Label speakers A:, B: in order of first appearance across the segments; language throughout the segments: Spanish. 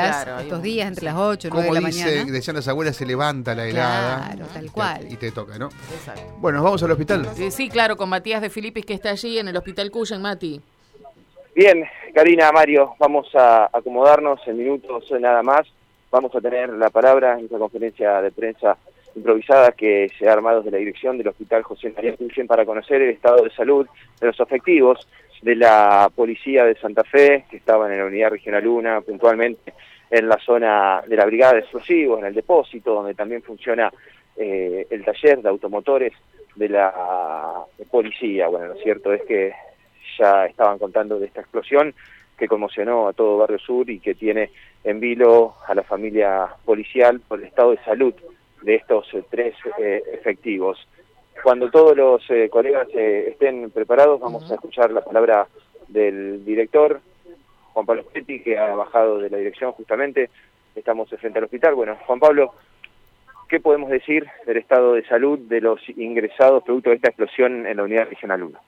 A: Claro,
B: estos días entre
A: sí.
B: las 8 y 9
C: Como
B: de la
C: dice,
B: mañana.
C: decían las abuelas, se levanta la helada.
B: Claro, tal
C: y te-
B: cual.
C: Y te toca, ¿no?
A: Exacto.
C: Bueno, nos vamos al hospital.
A: Sí, claro, con Matías de Filipis que está allí en el Hospital Cuyen, Mati.
D: Bien, Karina, Mario, vamos a acomodarnos en minutos nada más. Vamos a tener la palabra en esta conferencia de prensa improvisada que se ha armado desde la dirección del Hospital José María Cuyen para conocer el estado de salud de los efectivos de la Policía de Santa Fe, que estaban en la Unidad Regional 1, puntualmente en la zona de la Brigada de Explosivos, en el depósito, donde también funciona eh, el taller de automotores de la policía. Bueno, lo cierto es que ya estaban contando de esta explosión que conmocionó a todo Barrio Sur y que tiene en vilo a la familia policial por el estado de salud de estos eh, tres eh, efectivos. Cuando todos los eh, colegas eh, estén preparados, vamos a escuchar la palabra del director, Juan Pablo Petti, que ha bajado de la dirección justamente. Estamos frente al hospital. Bueno, Juan Pablo, ¿qué podemos decir del estado de salud de los ingresados producto de esta explosión en la unidad regional 1?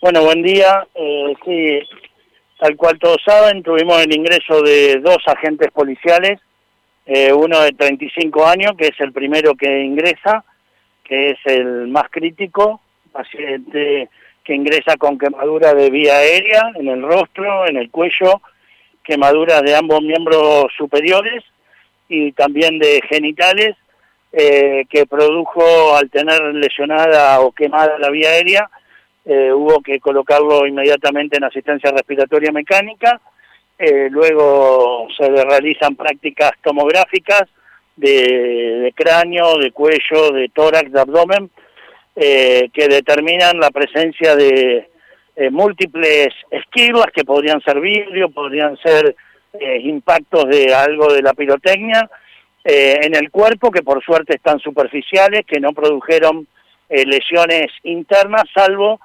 E: Bueno, buen día. Eh, sí, tal cual todos saben, tuvimos el ingreso de dos agentes policiales, eh, uno de 35 años, que es el primero que ingresa, que es el más crítico, paciente que ingresa con quemadura de vía aérea en el rostro, en el cuello, quemaduras de ambos miembros superiores y también de genitales, eh, que produjo al tener lesionada o quemada la vía aérea, eh, hubo que colocarlo inmediatamente en asistencia respiratoria mecánica, eh, luego se realizan prácticas tomográficas de, cráneo, de cuello, de tórax, de abdomen, eh, que determinan la presencia de eh, múltiples esquivas que podrían ser vidrio, podrían ser eh, impactos de algo de la pirotecnia eh, en el cuerpo, que por suerte están superficiales, que no produjeron eh, lesiones internas, salvo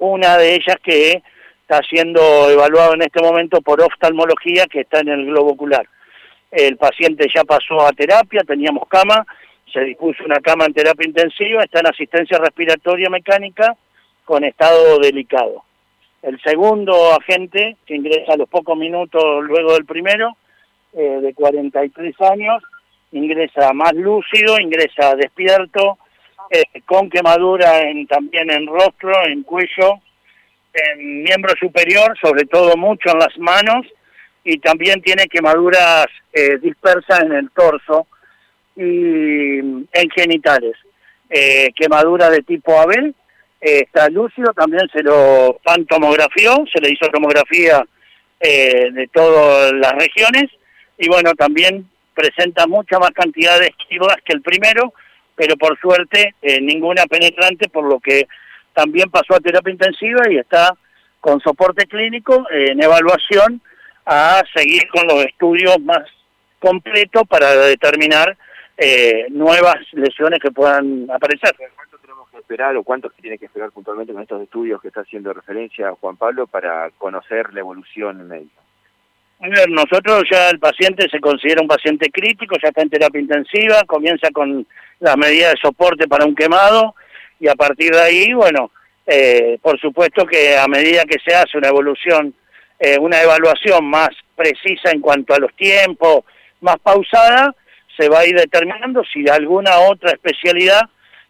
E: una de ellas que está siendo evaluado en este momento por oftalmología, que está en el globo ocular. El paciente ya pasó a terapia, teníamos cama, se dispuso una cama en terapia intensiva, está en asistencia respiratoria mecánica con estado delicado. El segundo agente, que ingresa a los pocos minutos luego del primero, eh, de 43 años, ingresa más lúcido, ingresa despierto, eh, con quemadura en, también en rostro, en cuello, en miembro superior, sobre todo mucho en las manos, y también tiene quemaduras eh, dispersas en el torso y en genitales. Eh, quemadura de tipo Abel, eh, está lúcido, también se lo pantomografió, se le hizo tomografía eh, de todas las regiones, y bueno, también presenta mucha más cantidad de esquivas que el primero, pero por suerte eh, ninguna penetrante, por lo que también pasó a terapia intensiva y está con soporte clínico en evaluación a seguir con los estudios más completos para determinar eh, nuevas lesiones que puedan aparecer.
D: ¿Cuánto tenemos que esperar o cuánto se tiene que esperar puntualmente con estos estudios que está haciendo referencia Juan Pablo para conocer la evolución médica?
E: A ver, nosotros ya el paciente se considera un paciente crítico, ya está en terapia intensiva, comienza con las medidas de soporte para un quemado y a partir de ahí, bueno, eh, por supuesto que a medida que se hace una evolución, eh, una evaluación más precisa en cuanto a los tiempos, más pausada, se va a ir determinando si alguna otra especialidad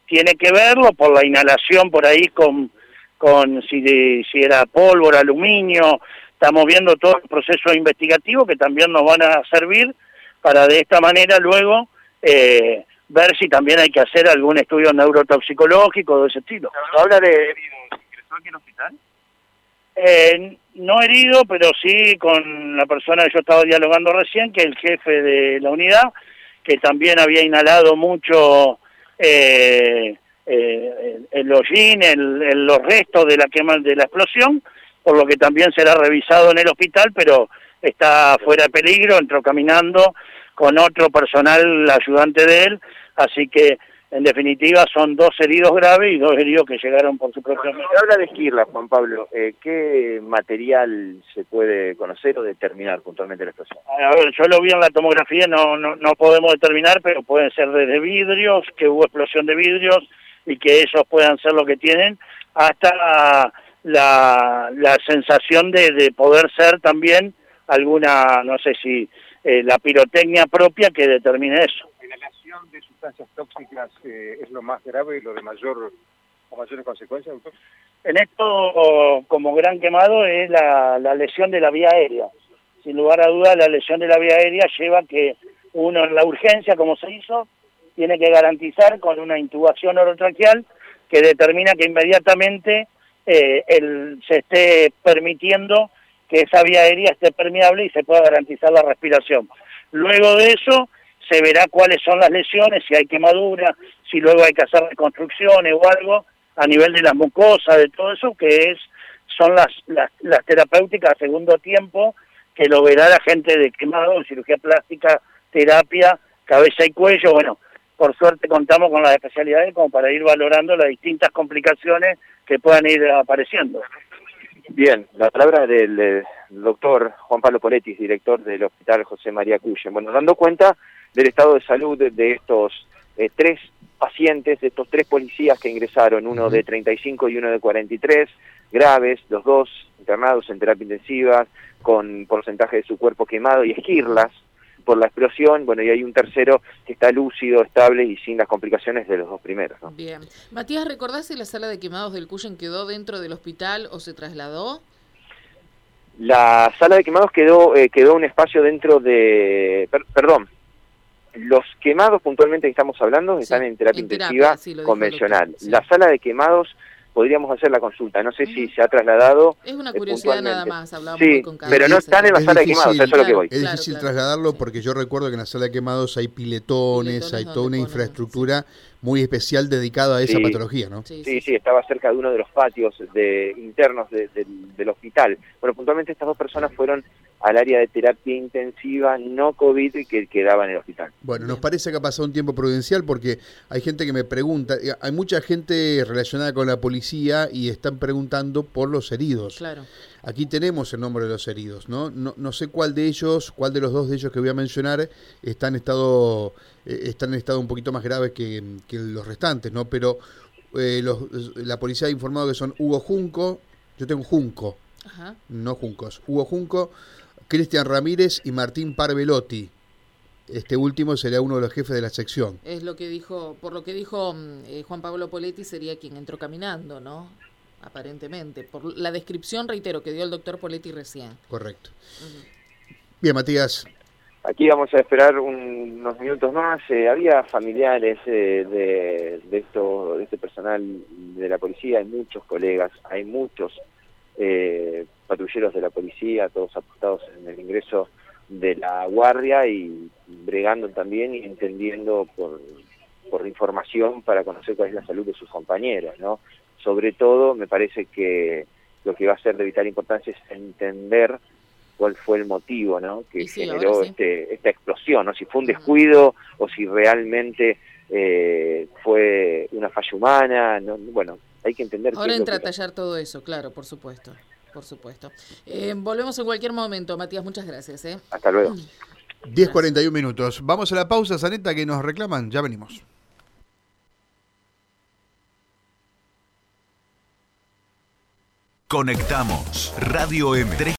E: tiene que verlo por la inhalación por ahí con, con si, de- si era pólvora, aluminio, estamos viendo todo el proceso investigativo que también nos van a servir para de esta manera luego eh, ver si también hay que hacer algún estudio neurotoxicológico de ese estilo.
D: Habla de ingresó aquí en hospital.
E: Eh, no herido, pero sí con la persona que yo estaba dialogando recién, que es el jefe de la unidad, que también había inhalado mucho eh, eh, el hollín, el, los restos de la quema de la explosión, por lo que también será revisado en el hospital, pero está fuera de peligro, entró caminando con otro personal ayudante de él, así que en definitiva son dos heridos graves y dos heridos que llegaron por su
D: se habla de esquirla, Juan Pablo, eh, ¿qué material se puede conocer o determinar puntualmente la explosión?
E: A ver, yo lo vi en la tomografía, no, no, no podemos determinar, pero pueden ser desde vidrios, que hubo explosión de vidrios y que esos puedan ser lo que tienen, hasta la, la sensación de, de poder ser también alguna, no sé si eh, la pirotecnia propia que determine eso.
B: De sustancias tóxicas eh, es lo más grave y lo de mayor o mayores consecuencias, doctor.
E: En esto, como gran quemado, es la, la lesión de la vía aérea. Sin lugar a dudas, la lesión de la vía aérea lleva que uno en la urgencia, como se hizo, tiene que garantizar con una intubación orotraqueal que determina que inmediatamente eh, el, se esté permitiendo que esa vía aérea esté permeable y se pueda garantizar la respiración. Luego de eso se verá cuáles son las lesiones, si hay quemadura, si luego hay que hacer reconstrucciones o algo a nivel de las mucosas, de todo eso, que es son las, las, las terapéuticas a segundo tiempo que lo verá la gente de quemado, cirugía plástica, terapia, cabeza y cuello. Bueno, por suerte contamos con las especialidades como para ir valorando las distintas complicaciones que puedan ir apareciendo.
D: Bien, la palabra del, eh, doctor Juan Pablo Poletis, director del Hospital José María Cuyen. Bueno, dando cuenta del estado de salud de estos eh, tres pacientes, de estos tres policías que ingresaron, uno de 35 y uno de 43, graves, los dos internados en terapia intensiva, con porcentaje de su cuerpo quemado y esquirlas por la explosión, bueno, y hay un tercero que está lúcido, estable y sin las complicaciones de los dos primeros. ¿no?
A: Bien. Matías, ¿recordás si la sala de quemados del Cuyen quedó dentro del hospital o se trasladó?
D: La sala de quemados quedó eh, quedó un espacio dentro de... perdón, los quemados puntualmente que estamos hablando están en terapia intensiva convencional. La sala de quemados podríamos hacer la consulta. No sé si se ha trasladado.
A: Es una curiosidad nada más, hablamos
D: sí,
A: con
D: pero no están en la sala de quemados, eso es lo que voy.
C: Es difícil trasladarlo porque yo recuerdo que en la sala de quemados hay piletones, hay toda una infraestructura muy especial dedicada a esa patología, ¿no?
D: Sí, sí, estaba cerca de uno de los patios de, internos del hospital. Bueno, puntualmente estas dos personas fueron al área de terapia intensiva no COVID que quedaba en el hospital.
C: Bueno, nos parece que ha pasado un tiempo prudencial porque hay gente que me pregunta, eh, hay mucha gente relacionada con la policía y están preguntando por los heridos.
A: Claro.
C: Aquí tenemos el nombre de los heridos, ¿no? No, no sé cuál de ellos, cuál de los dos de ellos que voy a mencionar están en estado, eh, están en estado un poquito más grave que, los restantes, ¿no? Pero eh, los, la policía ha informado que son Hugo Junco, yo tengo Junco, no Juncos, Hugo Junco, Cristian Ramírez y Martín Parvelotti. Este último sería uno de los jefes de la sección.
A: Es lo que dijo, por lo que dijo mm, eh, Juan Pablo Poletti, sería quien entró caminando, ¿no? Aparentemente. Por la descripción, reitero, que dio el doctor Poletti recién.
C: Correcto. Bien, Matías.
D: Aquí vamos a esperar unos minutos más. Eh, había familiares eh, de, de, esto, de este personal de la policía, hay muchos colegas, hay muchos eh, patrulleros de la policía, todos apostados en el ingreso de la guardia y bregando también y entendiendo por, por información para conocer cuál es la salud de sus compañeros, ¿no? Sobre todo, me parece que lo que va a ser de vital importancia es entender cuál fue el motivo, ¿no? Que generó este, esta explosión, ¿no? Si fue un descuido o si realmente eh, fue una falla humana, ¿no? Bueno, hay que entender...
A: Ahora entra a tallar todo eso, claro, por supuesto, por supuesto. Eh, volvemos en cualquier momento, Matías, muchas gracias. ¿eh?
D: Hasta luego.
C: 10.41 minutos. Vamos a la pausa, Saneta, que nos reclaman. Ya venimos.
F: Conectamos Radio M3.